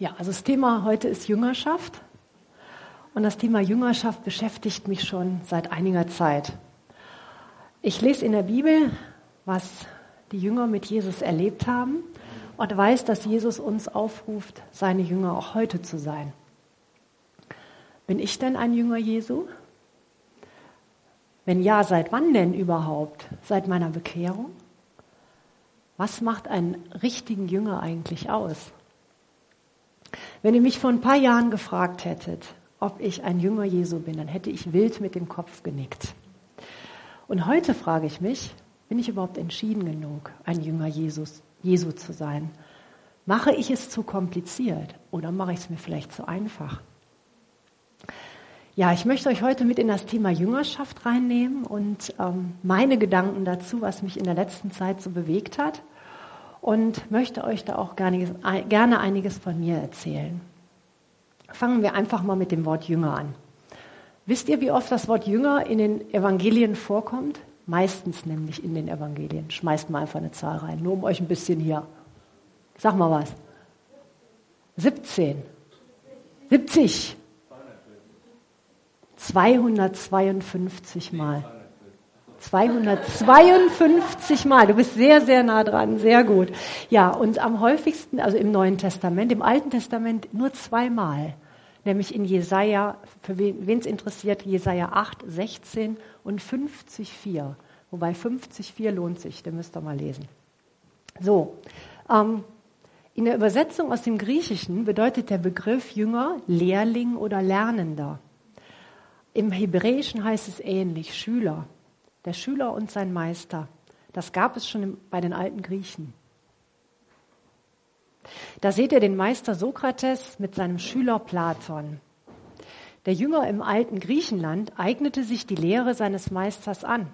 Ja, also das Thema heute ist Jüngerschaft. Und das Thema Jüngerschaft beschäftigt mich schon seit einiger Zeit. Ich lese in der Bibel, was die Jünger mit Jesus erlebt haben und weiß, dass Jesus uns aufruft, seine Jünger auch heute zu sein. Bin ich denn ein Jünger Jesu? Wenn ja, seit wann denn überhaupt? Seit meiner Bekehrung? Was macht einen richtigen Jünger eigentlich aus? Wenn ihr mich vor ein paar Jahren gefragt hättet, ob ich ein Jünger Jesu bin, dann hätte ich wild mit dem Kopf genickt. Und heute frage ich mich, bin ich überhaupt entschieden genug, ein Jünger Jesus, Jesu zu sein? Mache ich es zu kompliziert oder mache ich es mir vielleicht zu einfach? Ja, ich möchte euch heute mit in das Thema Jüngerschaft reinnehmen und ähm, meine Gedanken dazu, was mich in der letzten Zeit so bewegt hat und möchte euch da auch gerne, einiges von mir erzählen. Fangen wir einfach mal mit dem Wort Jünger an. Wisst ihr, wie oft das Wort Jünger in den Evangelien vorkommt? Meistens nämlich in den Evangelien. Schmeißt mal einfach eine Zahl rein, nur um euch ein bisschen hier. Sag mal was. 17. 70. 252 Mal. 252 Mal. Du bist sehr, sehr nah dran. Sehr gut. Ja, und am häufigsten, also im Neuen Testament, im Alten Testament nur zweimal. Nämlich in Jesaja, für wen es interessiert, Jesaja 8, 16 und 50, 4. Wobei 50, 4 lohnt sich, den müsst ihr mal lesen. So, ähm, in der Übersetzung aus dem Griechischen bedeutet der Begriff Jünger Lehrling oder Lernender. Im Hebräischen heißt es ähnlich, Schüler der Schüler und sein Meister. Das gab es schon bei den alten Griechen. Da seht ihr den Meister Sokrates mit seinem Schüler Platon. Der Jünger im alten Griechenland eignete sich die Lehre seines Meisters an,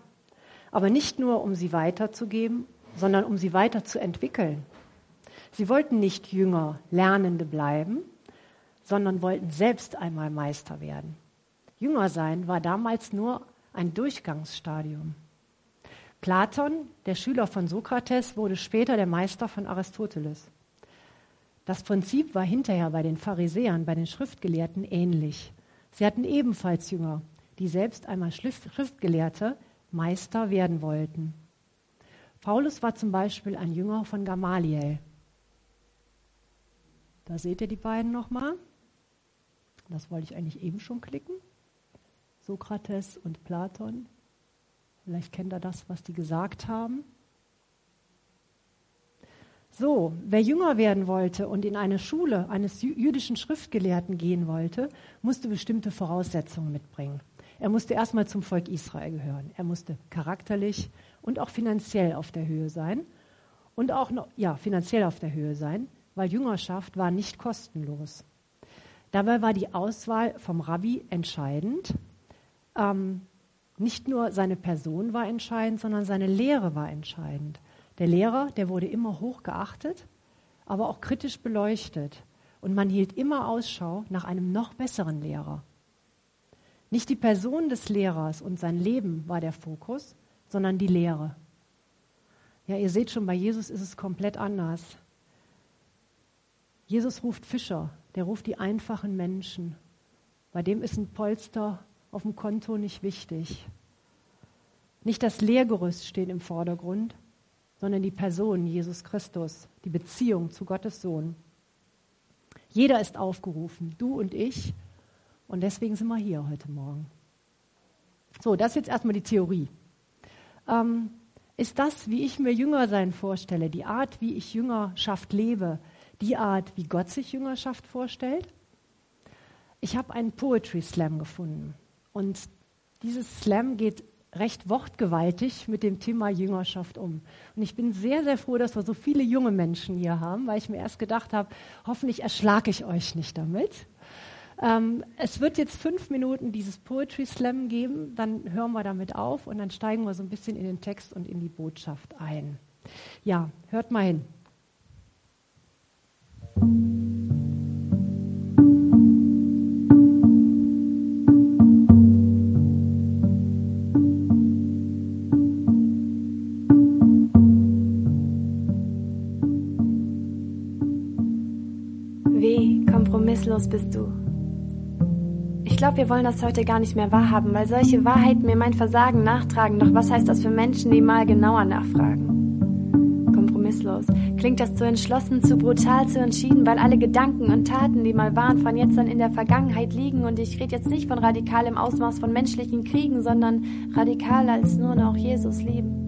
aber nicht nur, um sie weiterzugeben, sondern um sie weiterzuentwickeln. Sie wollten nicht Jünger, Lernende bleiben, sondern wollten selbst einmal Meister werden. Jünger sein war damals nur ein Durchgangsstadium. Platon, der Schüler von Sokrates, wurde später der Meister von Aristoteles. Das Prinzip war hinterher bei den Pharisäern, bei den Schriftgelehrten ähnlich. Sie hatten ebenfalls Jünger, die selbst einmal Schriftgelehrte, Meister werden wollten. Paulus war zum Beispiel ein Jünger von Gamaliel. Da seht ihr die beiden nochmal. Das wollte ich eigentlich eben schon klicken. Sokrates und Platon. Vielleicht kennt er das, was die gesagt haben. So, wer jünger werden wollte und in eine Schule eines jüdischen Schriftgelehrten gehen wollte, musste bestimmte Voraussetzungen mitbringen. Er musste erstmal zum Volk Israel gehören. Er musste charakterlich und auch finanziell auf der Höhe sein. Und auch noch, ja, finanziell auf der Höhe sein, weil Jüngerschaft war nicht kostenlos. Dabei war die Auswahl vom Rabbi entscheidend ähm, nicht nur seine Person war entscheidend, sondern seine Lehre war entscheidend. Der Lehrer, der wurde immer hoch geachtet, aber auch kritisch beleuchtet. Und man hielt immer Ausschau nach einem noch besseren Lehrer. Nicht die Person des Lehrers und sein Leben war der Fokus, sondern die Lehre. Ja, ihr seht schon, bei Jesus ist es komplett anders. Jesus ruft Fischer, der ruft die einfachen Menschen. Bei dem ist ein Polster auf dem Konto nicht wichtig. Nicht das Lehrgerüst steht im Vordergrund, sondern die Person Jesus Christus, die Beziehung zu Gottes Sohn. Jeder ist aufgerufen, du und ich, und deswegen sind wir hier heute Morgen. So, das ist jetzt erstmal die Theorie. Ähm, ist das, wie ich mir Jüngersein vorstelle, die Art, wie ich Jüngerschaft lebe, die Art, wie Gott sich Jüngerschaft vorstellt? Ich habe einen Poetry Slam gefunden. Und dieses Slam geht recht wortgewaltig mit dem Thema Jüngerschaft um. Und ich bin sehr, sehr froh, dass wir so viele junge Menschen hier haben, weil ich mir erst gedacht habe, hoffentlich erschlage ich euch nicht damit. Ähm, es wird jetzt fünf Minuten dieses Poetry Slam geben, dann hören wir damit auf und dann steigen wir so ein bisschen in den Text und in die Botschaft ein. Ja, hört mal hin. Kompromisslos bist du? Ich glaube, wir wollen das heute gar nicht mehr wahrhaben, weil solche Wahrheiten mir mein Versagen nachtragen. Doch was heißt das für Menschen, die mal genauer nachfragen? Kompromisslos. Klingt das zu entschlossen, zu brutal, zu entschieden, weil alle Gedanken und Taten, die mal waren, von jetzt an in der Vergangenheit liegen. Und ich rede jetzt nicht von radikalem Ausmaß von menschlichen Kriegen, sondern radikal als nur noch Jesus lieben.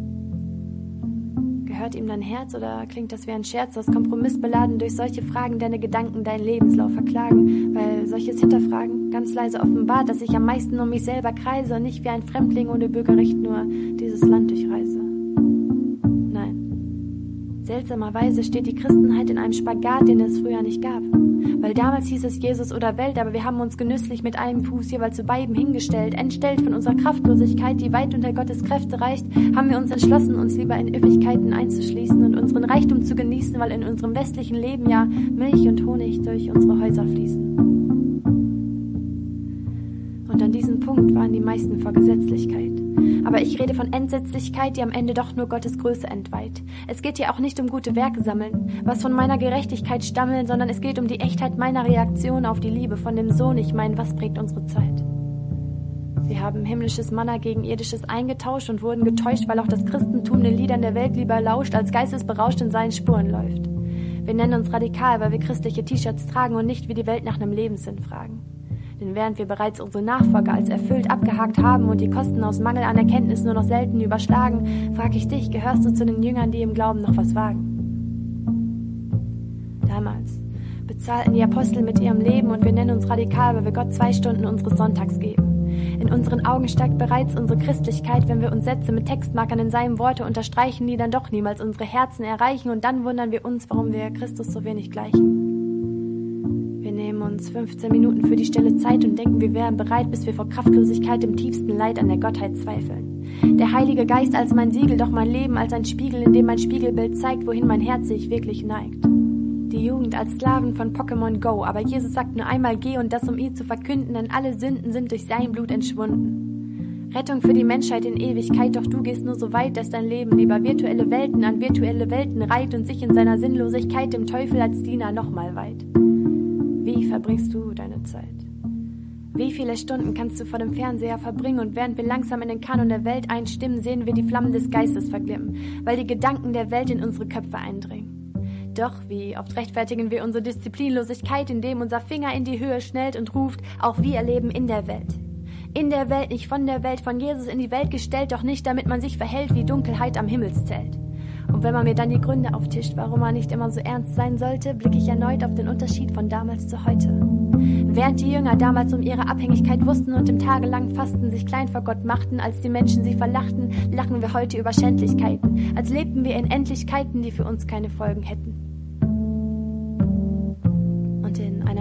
Gehört ihm dein Herz oder klingt das wie ein Scherz aus Kompromiss beladen durch solche Fragen deine Gedanken deinen Lebenslauf verklagen? Weil solches Hinterfragen ganz leise offenbart, dass ich am meisten um mich selber kreise und nicht wie ein Fremdling ohne Bürgerrecht nur dieses Land durchreise. Nein. Seltsamerweise steht die Christenheit in einem Spagat, den es früher nicht gab. Weil damals hieß es Jesus oder Welt, aber wir haben uns genüsslich mit einem Fuß jeweils zu beiden hingestellt. Entstellt von unserer Kraftlosigkeit, die weit unter Gottes Kräfte reicht, haben wir uns entschlossen, uns lieber in Üppigkeiten einzuschließen und unseren Reichtum zu genießen, weil in unserem westlichen Leben ja Milch und Honig durch unsere Häuser fließen. Und an diesem Punkt waren die meisten vor Gesetzlichkeit. Aber ich rede von Entsetzlichkeit, die am Ende doch nur Gottes Größe entweiht. Es geht hier auch nicht um gute Werke sammeln, was von meiner Gerechtigkeit stammeln, sondern es geht um die Echtheit meiner Reaktion auf die Liebe von dem Sohn. Ich meine, was prägt unsere Zeit? Wir haben himmlisches Manna gegen irdisches eingetauscht und wurden getäuscht, weil auch das Christentum den Liedern der Welt lieber lauscht, als geistesberauscht in seinen Spuren läuft. Wir nennen uns radikal, weil wir christliche T-Shirts tragen und nicht wie die Welt nach einem Lebenssinn fragen. Denn während wir bereits unsere Nachfolger als erfüllt abgehakt haben und die Kosten aus Mangel an Erkenntnis nur noch selten überschlagen, frage ich dich, gehörst du zu den Jüngern, die im Glauben noch was wagen? Damals bezahlten die Apostel mit ihrem Leben und wir nennen uns radikal, weil wir Gott zwei Stunden unseres Sonntags geben. In unseren Augen steigt bereits unsere Christlichkeit, wenn wir uns Sätze mit Textmarkern in seinem Worte unterstreichen, die dann doch niemals unsere Herzen erreichen und dann wundern wir uns, warum wir Christus so wenig gleichen nehmen uns 15 Minuten für die stille Zeit und denken, wir wären bereit, bis wir vor Kraftlosigkeit im tiefsten Leid an der Gottheit zweifeln. Der Heilige Geist als mein Siegel, doch mein Leben als ein Spiegel, in dem mein Spiegelbild zeigt, wohin mein Herz sich wirklich neigt. Die Jugend als Sklaven von Pokémon Go, aber Jesus sagt nur einmal geh und das um ihn zu verkünden, denn alle Sünden sind durch sein Blut entschwunden. Rettung für die Menschheit in Ewigkeit, doch du gehst nur so weit, dass dein Leben lieber virtuelle Welten an virtuelle Welten reiht und sich in seiner Sinnlosigkeit dem Teufel als Diener nochmal weiht. Wie verbringst du deine Zeit? Wie viele Stunden kannst du vor dem Fernseher verbringen und während wir langsam in den Kanon der Welt einstimmen, sehen wir die Flammen des Geistes verglimmen, weil die Gedanken der Welt in unsere Köpfe eindringen. Doch wie oft rechtfertigen wir unsere Disziplinlosigkeit, indem unser Finger in die Höhe schnellt und ruft, auch wir leben in der Welt. In der Welt, nicht von der Welt, von Jesus in die Welt gestellt, doch nicht damit man sich verhält wie Dunkelheit am Himmelszelt. Und wenn man mir dann die Gründe auftischt, warum man nicht immer so ernst sein sollte, blicke ich erneut auf den Unterschied von damals zu heute. Während die Jünger damals um ihre Abhängigkeit wussten und im tagelangen Fasten sich klein vor Gott machten, als die Menschen sie verlachten, lachen wir heute über Schändlichkeiten, als lebten wir in Endlichkeiten, die für uns keine Folgen hätten.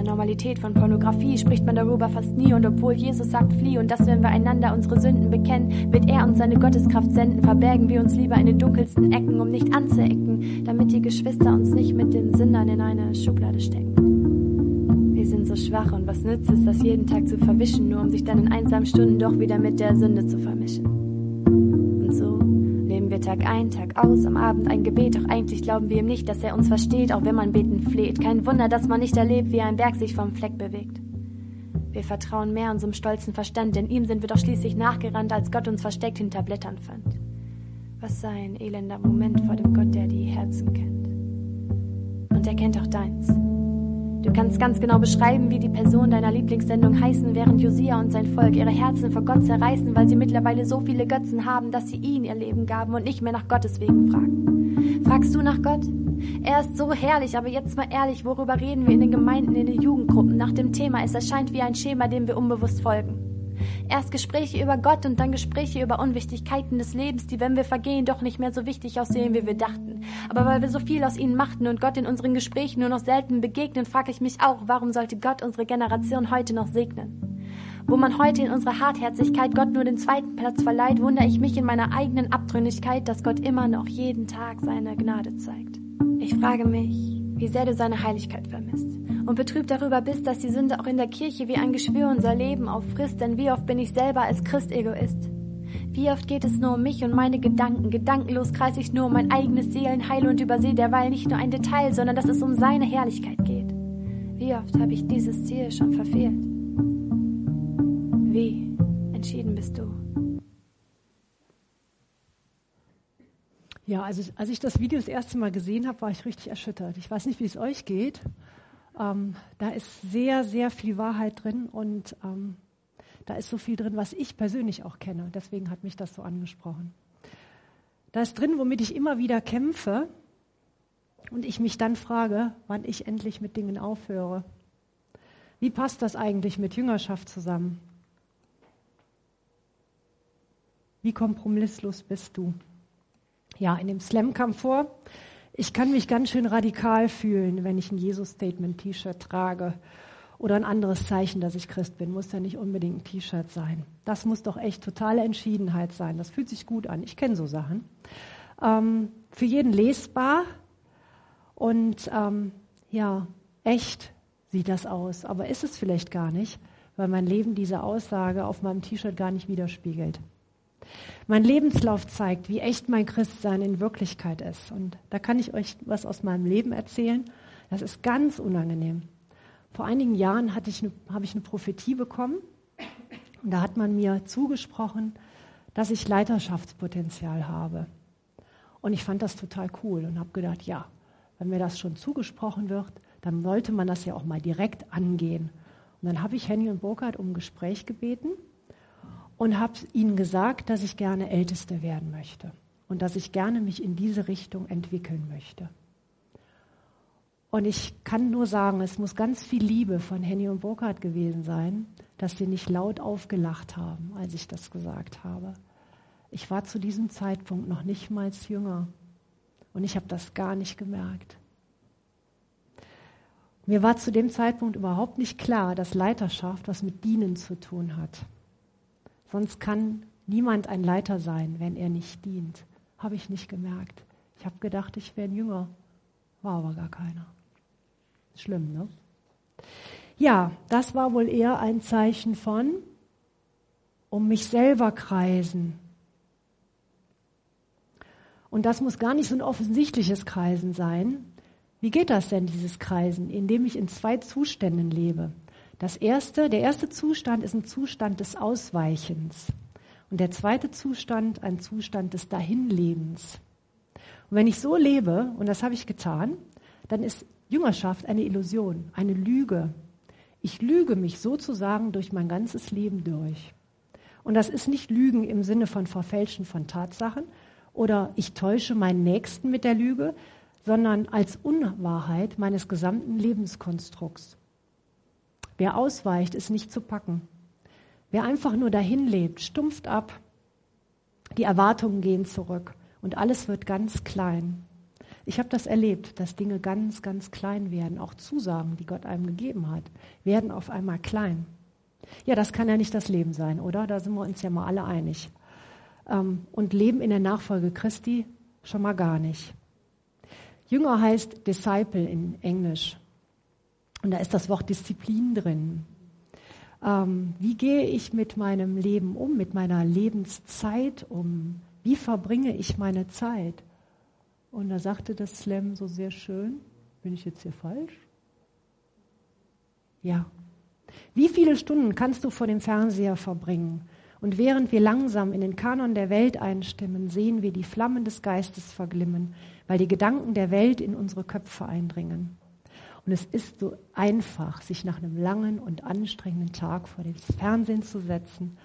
Normalität von Pornografie spricht man darüber fast nie und obwohl Jesus sagt, flieh und dass wenn wir einander unsere Sünden bekennen, wird er uns seine Gotteskraft senden, verbergen wir uns lieber in den dunkelsten Ecken, um nicht anzuecken, damit die Geschwister uns nicht mit den Sündern in eine Schublade stecken. Wir sind so schwach und was nützt es, das jeden Tag zu verwischen, nur um sich dann in einsamen Stunden doch wieder mit der Sünde zu vermischen. Tag ein, Tag aus, am Abend ein Gebet, doch eigentlich glauben wir ihm nicht, dass er uns versteht, auch wenn man beten fleht. Kein Wunder, dass man nicht erlebt, wie ein Berg sich vom Fleck bewegt. Wir vertrauen mehr unserem stolzen Verstand, denn ihm sind wir doch schließlich nachgerannt, als Gott uns versteckt hinter Blättern fand. Was sei ein elender Moment vor dem Gott, der die Herzen kennt. Und er kennt auch deins. Du kannst ganz genau beschreiben, wie die Personen deiner Lieblingssendung heißen, während Josia und sein Volk ihre Herzen vor Gott zerreißen, weil sie mittlerweile so viele Götzen haben, dass sie ihn ihr Leben gaben und nicht mehr nach Gottes Wegen fragen. Fragst du nach Gott? Er ist so herrlich, aber jetzt mal ehrlich, worüber reden wir in den Gemeinden, in den Jugendgruppen nach dem Thema? Es erscheint wie ein Schema, dem wir unbewusst folgen. Erst Gespräche über Gott und dann Gespräche über Unwichtigkeiten des Lebens, die, wenn wir vergehen, doch nicht mehr so wichtig aussehen, wie wir dachten. Aber weil wir so viel aus ihnen machten und Gott in unseren Gesprächen nur noch selten begegnen, frage ich mich auch, warum sollte Gott unsere Generation heute noch segnen? Wo man heute in unserer Hartherzigkeit Gott nur den zweiten Platz verleiht, wundere ich mich in meiner eigenen Abtrünnigkeit, dass Gott immer noch jeden Tag seine Gnade zeigt. Ich frage mich, wie sehr du seine Heiligkeit vermisst und betrübt darüber bist, dass die Sünde auch in der Kirche wie ein Geschwür unser Leben auffrisst, denn wie oft bin ich selber als Christ Egoist? Wie oft geht es nur um mich und meine Gedanken? Gedankenlos kreise ich nur um mein eigenes Seelenheil und übersehe derweil nicht nur ein Detail, sondern dass es um seine Herrlichkeit geht. Wie oft habe ich dieses Ziel schon verfehlt? Wie entschieden bist du? Ja, also als ich das Video das erste Mal gesehen habe, war ich richtig erschüttert. Ich weiß nicht, wie es euch geht. Ähm, da ist sehr, sehr viel Wahrheit drin und ähm, da ist so viel drin, was ich persönlich auch kenne. Deswegen hat mich das so angesprochen. Da ist drin, womit ich immer wieder kämpfe und ich mich dann frage, wann ich endlich mit Dingen aufhöre. Wie passt das eigentlich mit Jüngerschaft zusammen? Wie kompromisslos bist du? ja, in dem Slam kam vor, ich kann mich ganz schön radikal fühlen, wenn ich ein Jesus-Statement-T-Shirt trage oder ein anderes Zeichen, dass ich Christ bin. Muss ja nicht unbedingt ein T-Shirt sein. Das muss doch echt totale Entschiedenheit sein. Das fühlt sich gut an. Ich kenne so Sachen. Ähm, für jeden lesbar und ähm, ja, echt sieht das aus. Aber ist es vielleicht gar nicht, weil mein Leben diese Aussage auf meinem T-Shirt gar nicht widerspiegelt. Mein Lebenslauf zeigt, wie echt mein Christsein in Wirklichkeit ist. Und da kann ich euch was aus meinem Leben erzählen. Das ist ganz unangenehm. Vor einigen Jahren hatte ich eine, habe ich eine Prophetie bekommen. Und da hat man mir zugesprochen, dass ich Leiterschaftspotenzial habe. Und ich fand das total cool und habe gedacht, ja, wenn mir das schon zugesprochen wird, dann sollte man das ja auch mal direkt angehen. Und dann habe ich Henny und Burkhardt um ein Gespräch gebeten und habe ihnen gesagt, dass ich gerne Älteste werden möchte und dass ich gerne mich in diese Richtung entwickeln möchte. Und ich kann nur sagen, es muss ganz viel Liebe von Henny und Burkhardt gewesen sein, dass sie nicht laut aufgelacht haben, als ich das gesagt habe. Ich war zu diesem Zeitpunkt noch nicht mal jünger und ich habe das gar nicht gemerkt. Mir war zu dem Zeitpunkt überhaupt nicht klar, dass Leiterschaft was mit Dienen zu tun hat. Sonst kann niemand ein Leiter sein, wenn er nicht dient. Habe ich nicht gemerkt. Ich habe gedacht, ich wäre ein Jünger. War aber gar keiner. Schlimm, ne? Ja, das war wohl eher ein Zeichen von um mich selber kreisen. Und das muss gar nicht so ein offensichtliches Kreisen sein. Wie geht das denn, dieses Kreisen? Indem ich in zwei Zuständen lebe. Das erste, der erste Zustand ist ein Zustand des Ausweichens. Und der zweite Zustand ein Zustand des Dahinlebens. Und wenn ich so lebe, und das habe ich getan, dann ist Jüngerschaft eine Illusion, eine Lüge. Ich lüge mich sozusagen durch mein ganzes Leben durch. Und das ist nicht Lügen im Sinne von Verfälschen von Tatsachen oder ich täusche meinen Nächsten mit der Lüge, sondern als Unwahrheit meines gesamten Lebenskonstrukts. Wer ausweicht, ist nicht zu packen. Wer einfach nur dahin lebt, stumpft ab. Die Erwartungen gehen zurück und alles wird ganz klein. Ich habe das erlebt, dass Dinge ganz, ganz klein werden. Auch Zusagen, die Gott einem gegeben hat, werden auf einmal klein. Ja, das kann ja nicht das Leben sein, oder? Da sind wir uns ja mal alle einig. Ähm, und Leben in der Nachfolge Christi schon mal gar nicht. Jünger heißt Disciple in Englisch. Und da ist das Wort Disziplin drin. Ähm, wie gehe ich mit meinem Leben um, mit meiner Lebenszeit um? Wie verbringe ich meine Zeit? Und da sagte das Slam so sehr schön, bin ich jetzt hier falsch? Ja. Wie viele Stunden kannst du vor dem Fernseher verbringen? Und während wir langsam in den Kanon der Welt einstimmen, sehen wir die Flammen des Geistes verglimmen, weil die Gedanken der Welt in unsere Köpfe eindringen. Und es ist so einfach, sich nach einem langen und anstrengenden Tag vor das Fernsehen zu setzen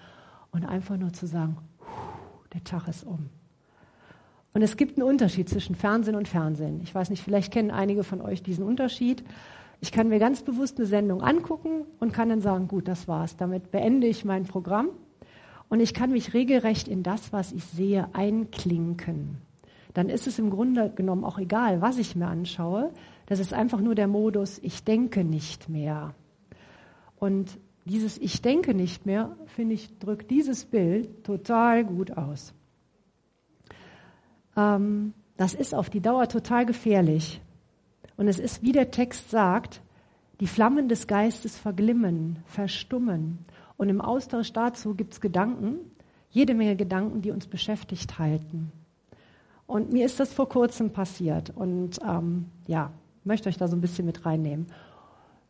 und einfach nur zu sagen, der Tag ist um. Und es gibt einen Unterschied zwischen Fernsehen und Fernsehen. Ich weiß nicht, vielleicht kennen einige von euch diesen Unterschied. Ich kann mir ganz bewusst eine Sendung angucken und kann dann sagen, gut, das war's. Damit beende ich mein Programm. Und ich kann mich regelrecht in das, was ich sehe, einklinken. Dann ist es im Grunde genommen auch egal, was ich mir anschaue, das ist einfach nur der Modus, ich denke nicht mehr. Und dieses Ich denke nicht mehr, finde ich, drückt dieses Bild total gut aus. Ähm, das ist auf die Dauer total gefährlich. Und es ist, wie der Text sagt, die Flammen des Geistes verglimmen, verstummen. Und im Austausch dazu gibt es Gedanken, jede Menge Gedanken, die uns beschäftigt halten. Und mir ist das vor kurzem passiert. Und ähm, ja, möchte euch da so ein bisschen mit reinnehmen.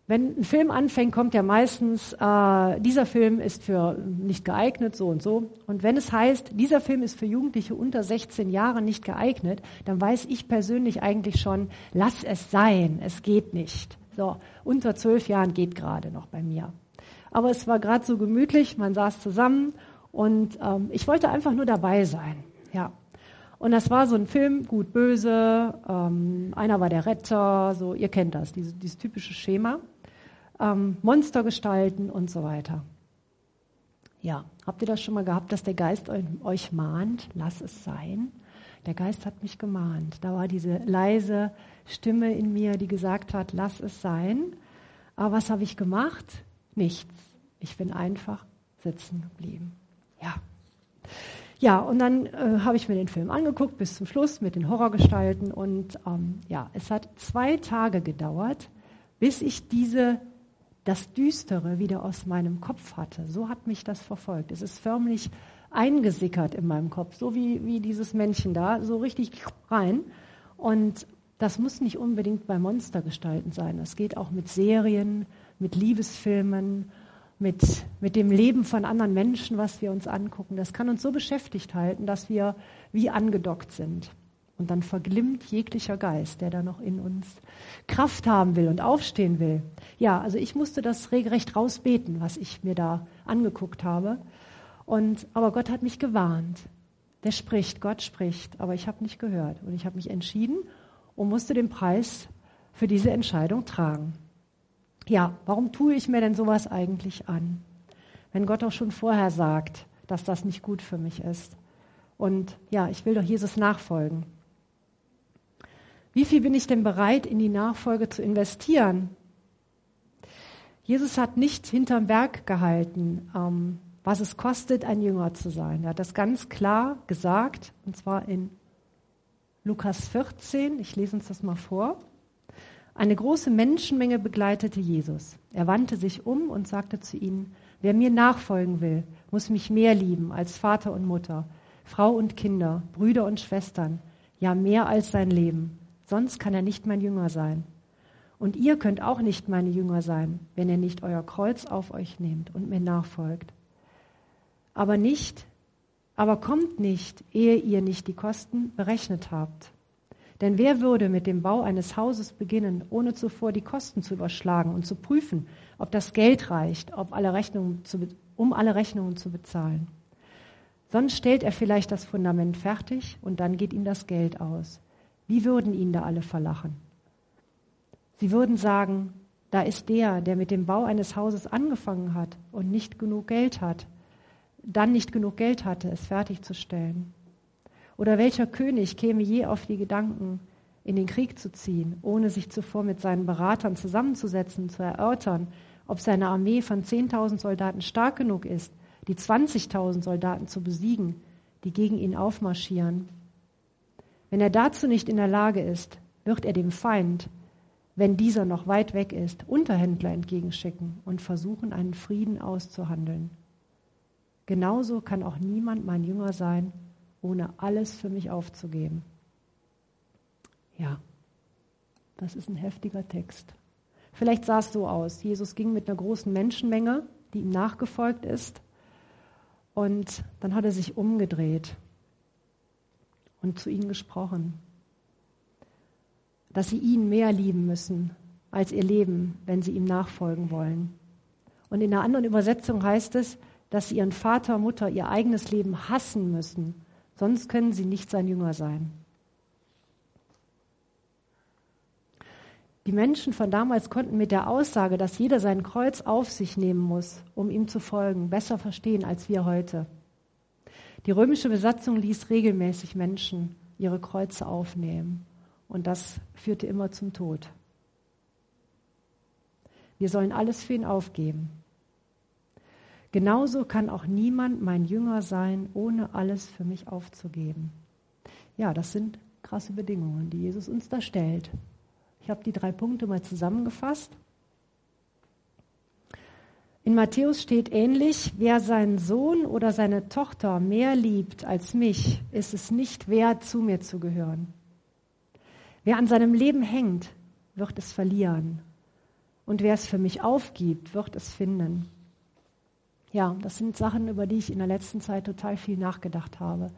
wenn ein Film anfängt, kommt ja meistens, äh, dieser Film ist für nicht geeignet, so und so. Und wenn es heißt, dieser Film ist für Jugendliche unter 16 Jahren nicht geeignet, dann weiß ich persönlich eigentlich schon, lass es sein, es geht nicht. So, unter zwölf Jahren geht gerade noch bei mir. Aber es war gerade so gemütlich, man saß zusammen und ähm, ich wollte einfach nur dabei sein. Ja. Und das war so ein Film, gut, böse, ähm, einer war der Retter, so, ihr kennt das, dieses, dieses typische Schema ähm, Monstergestalten und so weiter. Ja, habt ihr das schon mal gehabt, dass der Geist euch mahnt, lass es sein? Der Geist hat mich gemahnt. Da war diese leise Stimme in mir, die gesagt hat, lass es sein. Aber was habe ich gemacht? Nichts. Ich bin einfach sitzen geblieben. Ja. Ja, und dann äh, habe ich mir den Film angeguckt bis zum Schluss mit den Horrorgestalten. Und ähm, ja, es hat zwei Tage gedauert, bis ich diese das Düstere wieder aus meinem Kopf hatte. So hat mich das verfolgt. Es ist förmlich eingesickert in meinem Kopf, so wie, wie dieses Männchen da, so richtig rein. Und das muss nicht unbedingt bei Monstergestalten sein. Das geht auch mit Serien, mit Liebesfilmen, mit, mit dem Leben von anderen Menschen, was wir uns angucken. Das kann uns so beschäftigt halten, dass wir wie angedockt sind. Und dann verglimmt jeglicher Geist, der da noch in uns Kraft haben will und aufstehen will. Ja, also ich musste das regelrecht rausbeten, was ich mir da angeguckt habe. Und, aber Gott hat mich gewarnt. Der spricht, Gott spricht, aber ich habe nicht gehört. Und ich habe mich entschieden und musste den Preis für diese Entscheidung tragen. Ja, warum tue ich mir denn sowas eigentlich an? Wenn Gott auch schon vorher sagt, dass das nicht gut für mich ist. Und ja, ich will doch Jesus nachfolgen. Wie viel bin ich denn bereit, in die Nachfolge zu investieren? Jesus hat nicht hinterm Berg gehalten, ähm, was es kostet, ein Jünger zu sein. Er hat das ganz klar gesagt, und zwar in Lukas 14. Ich lese uns das mal vor. Eine große Menschenmenge begleitete Jesus. Er wandte sich um und sagte zu ihnen, wer mir nachfolgen will, muss mich mehr lieben als Vater und Mutter, Frau und Kinder, Brüder und Schwestern, ja mehr als sein Leben sonst kann er nicht mein Jünger sein. Und ihr könnt auch nicht meine Jünger sein, wenn ihr nicht euer Kreuz auf euch nehmt und mir nachfolgt. Aber nicht, aber kommt nicht, ehe ihr nicht die Kosten berechnet habt. Denn wer würde mit dem Bau eines Hauses beginnen, ohne zuvor die Kosten zu überschlagen und zu prüfen, ob das Geld reicht, ob alle Rechnungen zu, um alle Rechnungen zu bezahlen? Sonst stellt er vielleicht das Fundament fertig und dann geht ihm das Geld aus. Wie würden ihn da alle verlachen? Sie würden sagen, da ist der, der mit dem Bau eines Hauses angefangen hat und nicht genug Geld hat, dann nicht genug Geld hatte, es fertigzustellen. Oder welcher König käme je auf die Gedanken, in den Krieg zu ziehen, ohne sich zuvor mit seinen Beratern zusammenzusetzen, zu erörtern, ob seine Armee von 10.000 Soldaten stark genug ist, die 20.000 Soldaten zu besiegen, die gegen ihn aufmarschieren wenn er dazu nicht in der Lage ist, wird er dem Feind, wenn dieser noch weit weg ist, Unterhändler entgegenschicken und versuchen, einen Frieden auszuhandeln. Genauso kann auch niemand mein Jünger sein, ohne alles für mich aufzugeben. Ja, das ist ein heftiger Text. Vielleicht sah es so aus. Jesus ging mit einer großen Menschenmenge, die ihm nachgefolgt ist, und dann hat er sich umgedreht und zu ihnen gesprochen, dass sie ihn mehr lieben müssen als ihr Leben, wenn sie ihm nachfolgen wollen. Und in einer anderen Übersetzung heißt es, dass sie ihren Vater, Mutter, ihr eigenes Leben hassen müssen, sonst können sie nicht sein Jünger sein. Die Menschen von damals konnten mit der Aussage, dass jeder sein Kreuz auf sich nehmen muss, um ihm zu folgen, besser verstehen als wir heute. Die römische Besatzung ließ regelmäßig Menschen ihre Kreuze aufnehmen und das führte immer zum Tod. Wir sollen alles für ihn aufgeben. Genauso kann auch niemand mein Jünger sein, ohne alles für mich aufzugeben. Ja, das sind krasse Bedingungen, die Jesus uns da stellt. Ich habe die drei Punkte mal zusammengefasst. In Matthäus steht ähnlich, wer seinen Sohn oder seine Tochter mehr liebt als mich, ist es nicht wert, zu mir zu gehören. Wer an seinem Leben hängt, wird es verlieren. Und wer es für mich aufgibt, wird es finden. Ja, das sind Sachen, über die ich in der letzten Zeit total viel nachgedacht habe.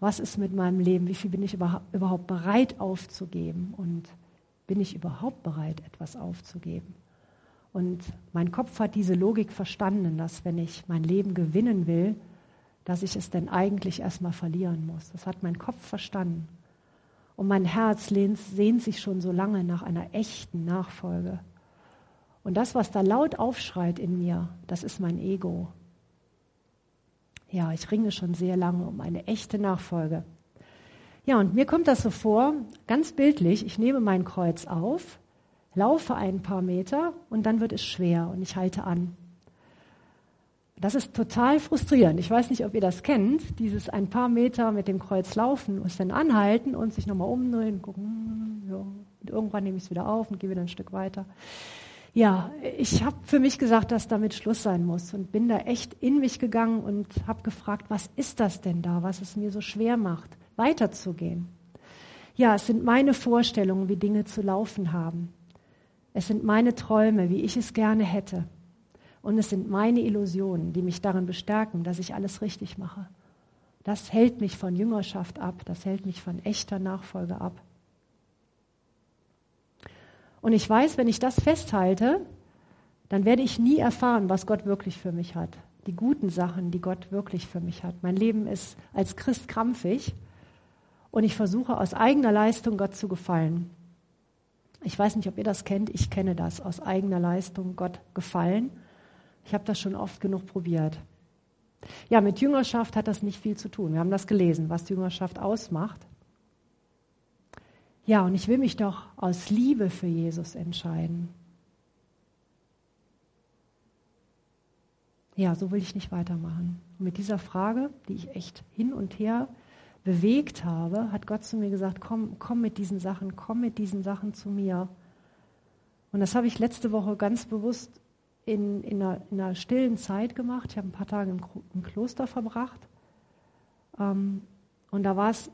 Was ist mit meinem Leben? Wie viel bin ich überhaupt bereit aufzugeben? Und bin ich überhaupt bereit, etwas aufzugeben? Und mein Kopf hat diese Logik verstanden, dass wenn ich mein Leben gewinnen will, dass ich es denn eigentlich erstmal verlieren muss. Das hat mein Kopf verstanden. Und mein Herz sehnt sich schon so lange nach einer echten Nachfolge. Und das, was da laut aufschreit in mir, das ist mein Ego. Ja, ich ringe schon sehr lange um eine echte Nachfolge. Ja, und mir kommt das so vor, ganz bildlich, ich nehme mein Kreuz auf, laufe ein paar Meter und dann wird es schwer und ich halte an. Das ist total frustrierend. Ich weiß nicht, ob ihr das kennt, dieses ein paar Meter mit dem Kreuz laufen und dann anhalten und sich nochmal umdrehen gucken, ja, und irgendwann nehme ich es wieder auf und gehe wieder ein Stück weiter. Ja, ich habe für mich gesagt, dass damit Schluss sein muss und bin da echt in mich gegangen und habe gefragt, was ist das denn da, was es mir so schwer macht, weiterzugehen. Ja, es sind meine Vorstellungen, wie Dinge zu laufen haben. Es sind meine Träume, wie ich es gerne hätte. Und es sind meine Illusionen, die mich darin bestärken, dass ich alles richtig mache. Das hält mich von Jüngerschaft ab, das hält mich von echter Nachfolge ab. Und ich weiß, wenn ich das festhalte, dann werde ich nie erfahren, was Gott wirklich für mich hat. Die guten Sachen, die Gott wirklich für mich hat. Mein Leben ist als Christ krampfig und ich versuche aus eigener Leistung Gott zu gefallen. Ich weiß nicht, ob ihr das kennt. Ich kenne das, aus eigener Leistung Gott gefallen. Ich habe das schon oft genug probiert. Ja, mit Jüngerschaft hat das nicht viel zu tun. Wir haben das gelesen, was Jüngerschaft ausmacht. Ja, und ich will mich doch aus Liebe für Jesus entscheiden. Ja, so will ich nicht weitermachen. Und mit dieser Frage, die ich echt hin und her bewegt habe, hat Gott zu mir gesagt, komm, komm mit diesen Sachen, komm mit diesen Sachen zu mir. Und das habe ich letzte Woche ganz bewusst in, in, einer, in einer stillen Zeit gemacht. Ich habe ein paar Tage im, im Kloster verbracht. Ähm, und da war es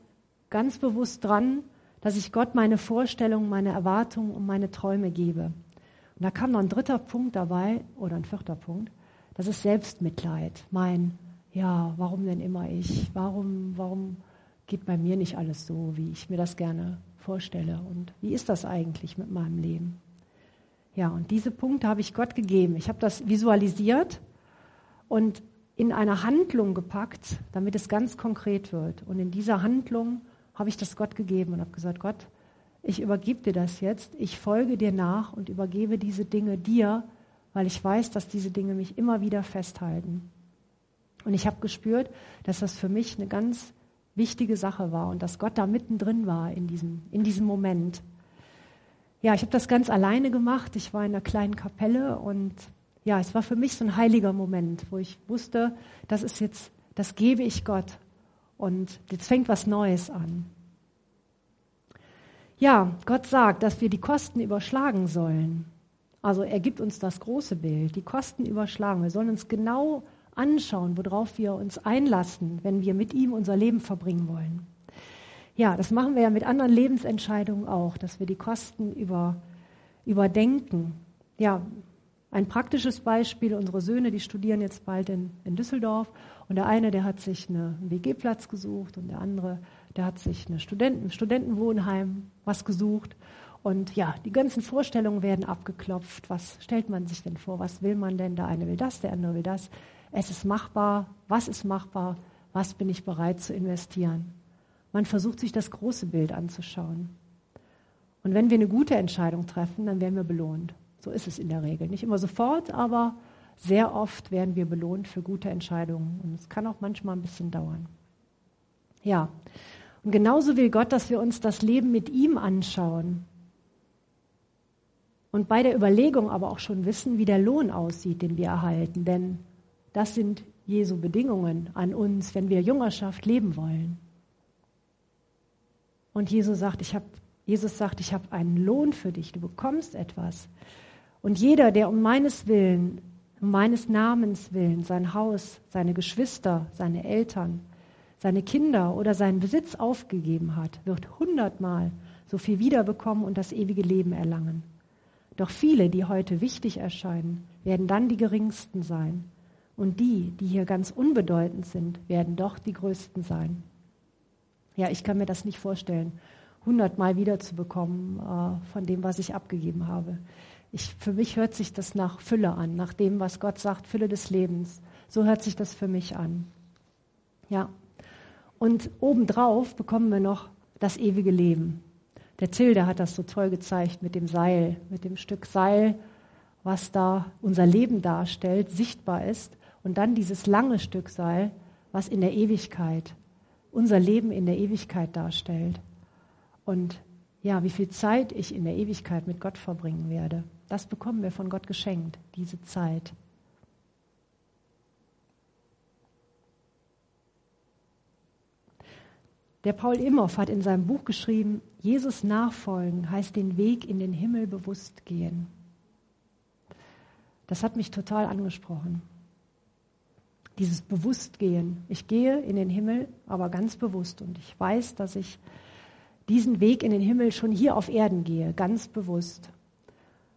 ganz bewusst dran, dass ich Gott meine Vorstellungen, meine Erwartungen und meine Träume gebe. Und da kam noch ein dritter Punkt dabei, oder ein vierter Punkt, das ist Selbstmitleid. Mein, ja, warum denn immer ich? Warum, warum geht bei mir nicht alles so, wie ich mir das gerne vorstelle? Und wie ist das eigentlich mit meinem Leben? Ja, und diese Punkte habe ich Gott gegeben. Ich habe das visualisiert und in eine Handlung gepackt, damit es ganz konkret wird. Und in dieser Handlung habe ich das Gott gegeben und habe gesagt, Gott, ich übergebe dir das jetzt, ich folge dir nach und übergebe diese Dinge dir, weil ich weiß, dass diese Dinge mich immer wieder festhalten. Und ich habe gespürt, dass das für mich eine ganz wichtige Sache war und dass Gott da mittendrin war in diesem, in diesem Moment. Ja, ich habe das ganz alleine gemacht. Ich war in einer kleinen Kapelle und ja, es war für mich so ein heiliger Moment, wo ich wusste, das ist jetzt, das gebe ich Gott und jetzt fängt was Neues an. Ja, Gott sagt, dass wir die Kosten überschlagen sollen. Also er gibt uns das große Bild, die Kosten überschlagen. Wir sollen uns genau anschauen, worauf wir uns einlassen, wenn wir mit ihm unser Leben verbringen wollen. Ja, das machen wir ja mit anderen Lebensentscheidungen auch, dass wir die Kosten über, überdenken. Ja, ein praktisches Beispiel, unsere Söhne, die studieren jetzt bald in, in Düsseldorf und der eine, der hat sich eine, einen WG-Platz gesucht und der andere, der hat sich eine Studenten, Studentenwohnheim was gesucht. Und ja, die ganzen Vorstellungen werden abgeklopft. Was stellt man sich denn vor? Was will man denn? Der eine will das, der andere will das. Es ist machbar. Was ist machbar? Was bin ich bereit zu investieren? Man versucht sich das große Bild anzuschauen. Und wenn wir eine gute Entscheidung treffen, dann werden wir belohnt. So ist es in der Regel. Nicht immer sofort, aber sehr oft werden wir belohnt für gute Entscheidungen und es kann auch manchmal ein bisschen dauern. Ja, und genauso will Gott, dass wir uns das Leben mit ihm anschauen und bei der Überlegung aber auch schon wissen, wie der Lohn aussieht, den wir erhalten, denn das sind Jesu Bedingungen an uns, wenn wir Jüngerschaft leben wollen. Und Jesus sagt, ich habe Jesus sagt, ich habe einen Lohn für dich, du bekommst etwas. Und jeder, der um meines Willen um meines Namens willen sein Haus, seine Geschwister, seine Eltern, seine Kinder oder seinen Besitz aufgegeben hat, wird hundertmal so viel wiederbekommen und das ewige Leben erlangen. Doch viele, die heute wichtig erscheinen, werden dann die geringsten sein. Und die, die hier ganz unbedeutend sind, werden doch die größten sein. Ja, ich kann mir das nicht vorstellen, hundertmal wiederzubekommen äh, von dem, was ich abgegeben habe. Ich, für mich hört sich das nach Fülle an, nach dem, was Gott sagt, Fülle des Lebens. So hört sich das für mich an. Ja. Und obendrauf bekommen wir noch das ewige Leben. Der Tilde hat das so toll gezeigt mit dem Seil, mit dem Stück Seil, was da unser Leben darstellt, sichtbar ist. Und dann dieses lange Stück Seil, was in der Ewigkeit, unser Leben in der Ewigkeit darstellt. Und ja, wie viel Zeit ich in der Ewigkeit mit Gott verbringen werde, das bekommen wir von Gott geschenkt, diese Zeit. Der Paul Imhoff hat in seinem Buch geschrieben, Jesus nachfolgen heißt den Weg in den Himmel bewusst gehen. Das hat mich total angesprochen. Dieses Bewusstgehen. Ich gehe in den Himmel, aber ganz bewusst. Und ich weiß, dass ich diesen Weg in den Himmel schon hier auf Erden gehe, ganz bewusst.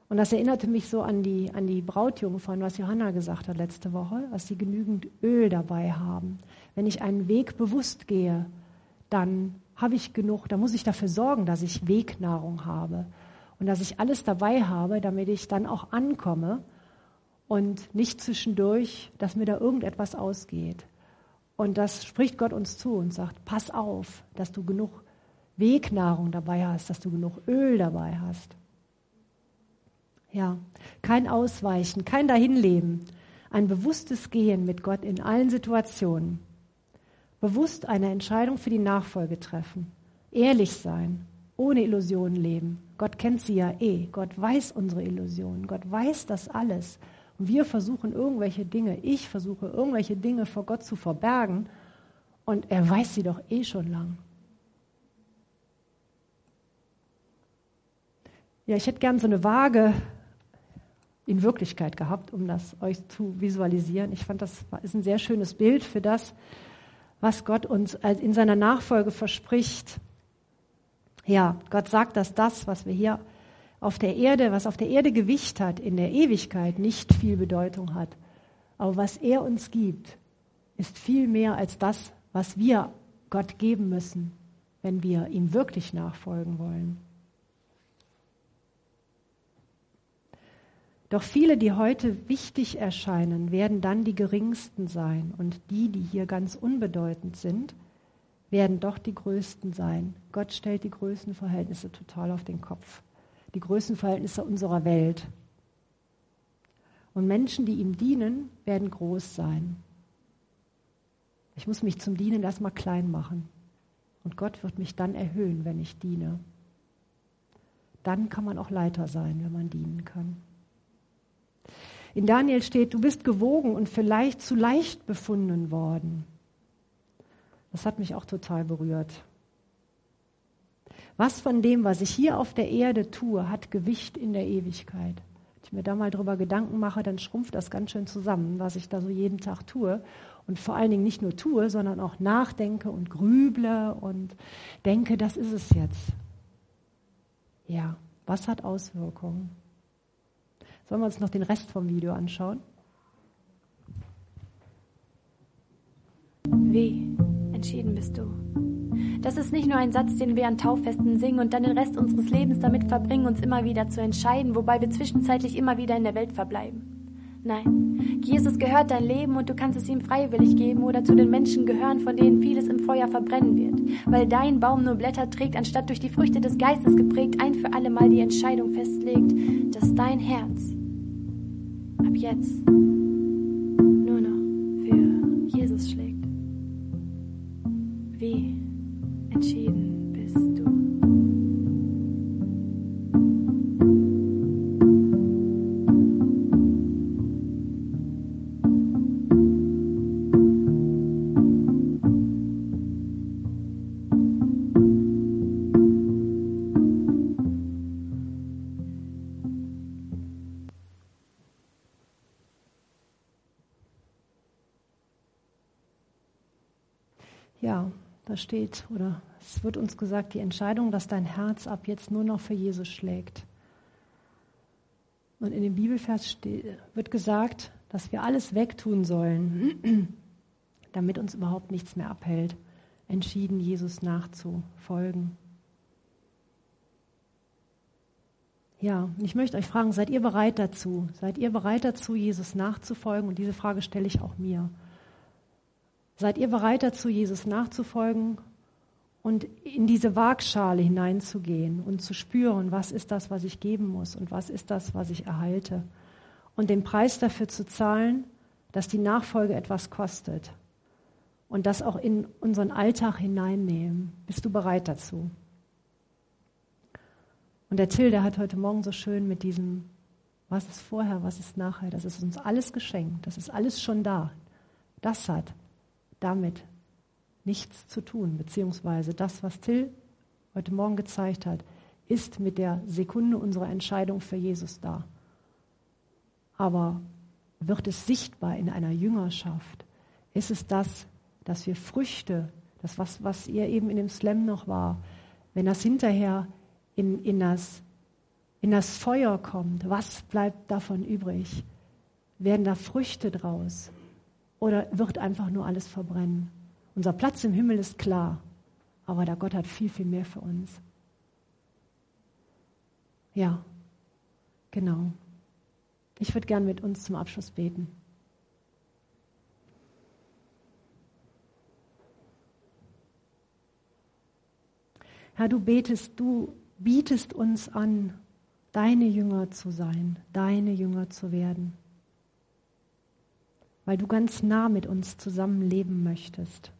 Und das erinnerte mich so an die, an die Brautjungfern, was Johanna gesagt hat letzte Woche, dass sie genügend Öl dabei haben. Wenn ich einen Weg bewusst gehe, dann habe ich genug, da muss ich dafür sorgen, dass ich Wegnahrung habe und dass ich alles dabei habe, damit ich dann auch ankomme und nicht zwischendurch, dass mir da irgendetwas ausgeht. Und das spricht Gott uns zu und sagt, pass auf, dass du genug Wegnahrung dabei hast, dass du genug Öl dabei hast. Ja, kein Ausweichen, kein Dahinleben, ein bewusstes Gehen mit Gott in allen Situationen bewusst eine Entscheidung für die Nachfolge treffen, ehrlich sein, ohne Illusionen leben. Gott kennt sie ja eh. Gott weiß unsere Illusionen. Gott weiß das alles. Und wir versuchen irgendwelche Dinge, ich versuche irgendwelche Dinge vor Gott zu verbergen und er weiß sie doch eh schon lang. Ja, ich hätte gern so eine Waage in Wirklichkeit gehabt, um das euch zu visualisieren. Ich fand, das ist ein sehr schönes Bild für das, was Gott uns in seiner Nachfolge verspricht. Ja, Gott sagt, dass das, was wir hier auf der Erde, was auf der Erde Gewicht hat, in der Ewigkeit nicht viel Bedeutung hat. Aber was er uns gibt, ist viel mehr als das, was wir Gott geben müssen, wenn wir ihm wirklich nachfolgen wollen. Doch viele, die heute wichtig erscheinen, werden dann die geringsten sein. Und die, die hier ganz unbedeutend sind, werden doch die größten sein. Gott stellt die Größenverhältnisse total auf den Kopf. Die Größenverhältnisse unserer Welt. Und Menschen, die ihm dienen, werden groß sein. Ich muss mich zum Dienen erstmal klein machen. Und Gott wird mich dann erhöhen, wenn ich diene. Dann kann man auch Leiter sein, wenn man dienen kann. In Daniel steht, du bist gewogen und vielleicht zu leicht befunden worden. Das hat mich auch total berührt. Was von dem, was ich hier auf der Erde tue, hat Gewicht in der Ewigkeit? Wenn ich mir da mal drüber Gedanken mache, dann schrumpft das ganz schön zusammen, was ich da so jeden Tag tue. Und vor allen Dingen nicht nur tue, sondern auch nachdenke und grüble und denke, das ist es jetzt. Ja, was hat Auswirkungen? Sollen wir uns noch den Rest vom Video anschauen? Wie entschieden bist du? Das ist nicht nur ein Satz, den wir an Tauffesten singen und dann den Rest unseres Lebens damit verbringen, uns immer wieder zu entscheiden, wobei wir zwischenzeitlich immer wieder in der Welt verbleiben. Nein, Jesus gehört dein Leben und du kannst es ihm freiwillig geben oder zu den Menschen gehören, von denen vieles im Feuer verbrennen wird. Weil dein Baum nur Blätter trägt, anstatt durch die Früchte des Geistes geprägt, ein für alle Mal die Entscheidung festlegt, dass dein Herz ab jetzt steht, oder es wird uns gesagt, die Entscheidung, dass dein Herz ab jetzt nur noch für Jesus schlägt. Und in dem Bibelvers wird gesagt, dass wir alles wegtun sollen, damit uns überhaupt nichts mehr abhält, entschieden Jesus nachzufolgen. Ja, ich möchte euch fragen, seid ihr bereit dazu? Seid ihr bereit dazu, Jesus nachzufolgen? Und diese Frage stelle ich auch mir. Seid ihr bereit dazu, Jesus nachzufolgen und in diese Waagschale hineinzugehen und zu spüren, was ist das, was ich geben muss und was ist das, was ich erhalte? Und den Preis dafür zu zahlen, dass die Nachfolge etwas kostet und das auch in unseren Alltag hineinnehmen. Bist du bereit dazu? Und der Till, der hat heute Morgen so schön mit diesem, was ist vorher, was ist nachher, das ist uns alles geschenkt, das ist alles schon da. Das hat damit nichts zu tun, beziehungsweise das, was Till heute Morgen gezeigt hat, ist mit der Sekunde unserer Entscheidung für Jesus da. Aber wird es sichtbar in einer Jüngerschaft? Ist es das, dass wir Früchte, das was, was ihr eben in dem Slam noch war, wenn das hinterher in, in, das, in das Feuer kommt, was bleibt davon übrig? Werden da Früchte draus? Oder wird einfach nur alles verbrennen? Unser Platz im Himmel ist klar, aber der Gott hat viel, viel mehr für uns. Ja, genau. Ich würde gern mit uns zum Abschluss beten. Herr, du betest, du bietest uns an, deine Jünger zu sein, deine Jünger zu werden, weil du ganz nah mit uns zusammenleben möchtest.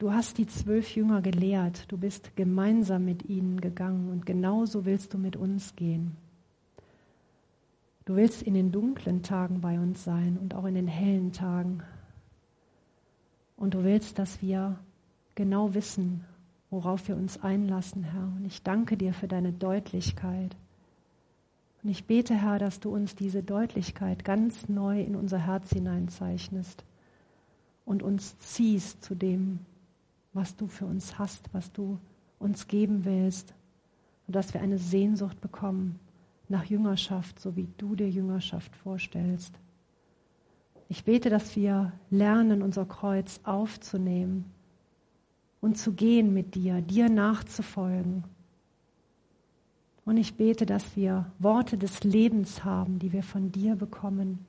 Du hast die zwölf Jünger gelehrt, du bist gemeinsam mit ihnen gegangen und genauso willst du mit uns gehen. Du willst in den dunklen Tagen bei uns sein und auch in den hellen Tagen. Und du willst, dass wir genau wissen, worauf wir uns einlassen, Herr. Und ich danke dir für deine Deutlichkeit. Und ich bete, Herr, dass du uns diese Deutlichkeit ganz neu in unser Herz hineinzeichnest und uns ziehst zu dem, was du für uns hast, was du uns geben willst. Und dass wir eine Sehnsucht bekommen nach Jüngerschaft, so wie du dir Jüngerschaft vorstellst. Ich bete, dass wir lernen, unser Kreuz aufzunehmen und zu gehen mit dir, dir nachzufolgen. Und ich bete, dass wir Worte des Lebens haben, die wir von dir bekommen.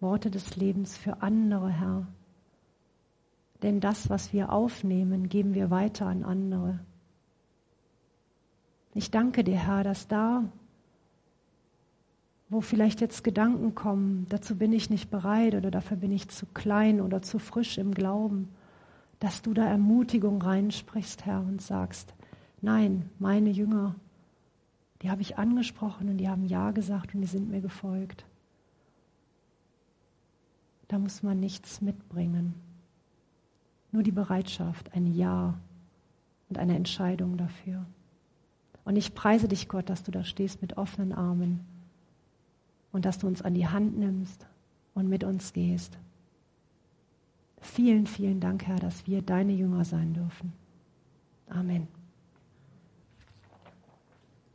Worte des Lebens für andere, Herr. Denn das, was wir aufnehmen, geben wir weiter an andere. Ich danke dir, Herr, dass da, wo vielleicht jetzt Gedanken kommen, dazu bin ich nicht bereit oder dafür bin ich zu klein oder zu frisch im Glauben, dass du da Ermutigung reinsprichst, Herr, und sagst, nein, meine Jünger, die habe ich angesprochen und die haben Ja gesagt und die sind mir gefolgt. Da muss man nichts mitbringen. Nur die Bereitschaft, ein Ja und eine Entscheidung dafür. Und ich preise dich, Gott, dass du da stehst mit offenen Armen und dass du uns an die Hand nimmst und mit uns gehst. Vielen, vielen Dank, Herr, dass wir deine Jünger sein dürfen. Amen.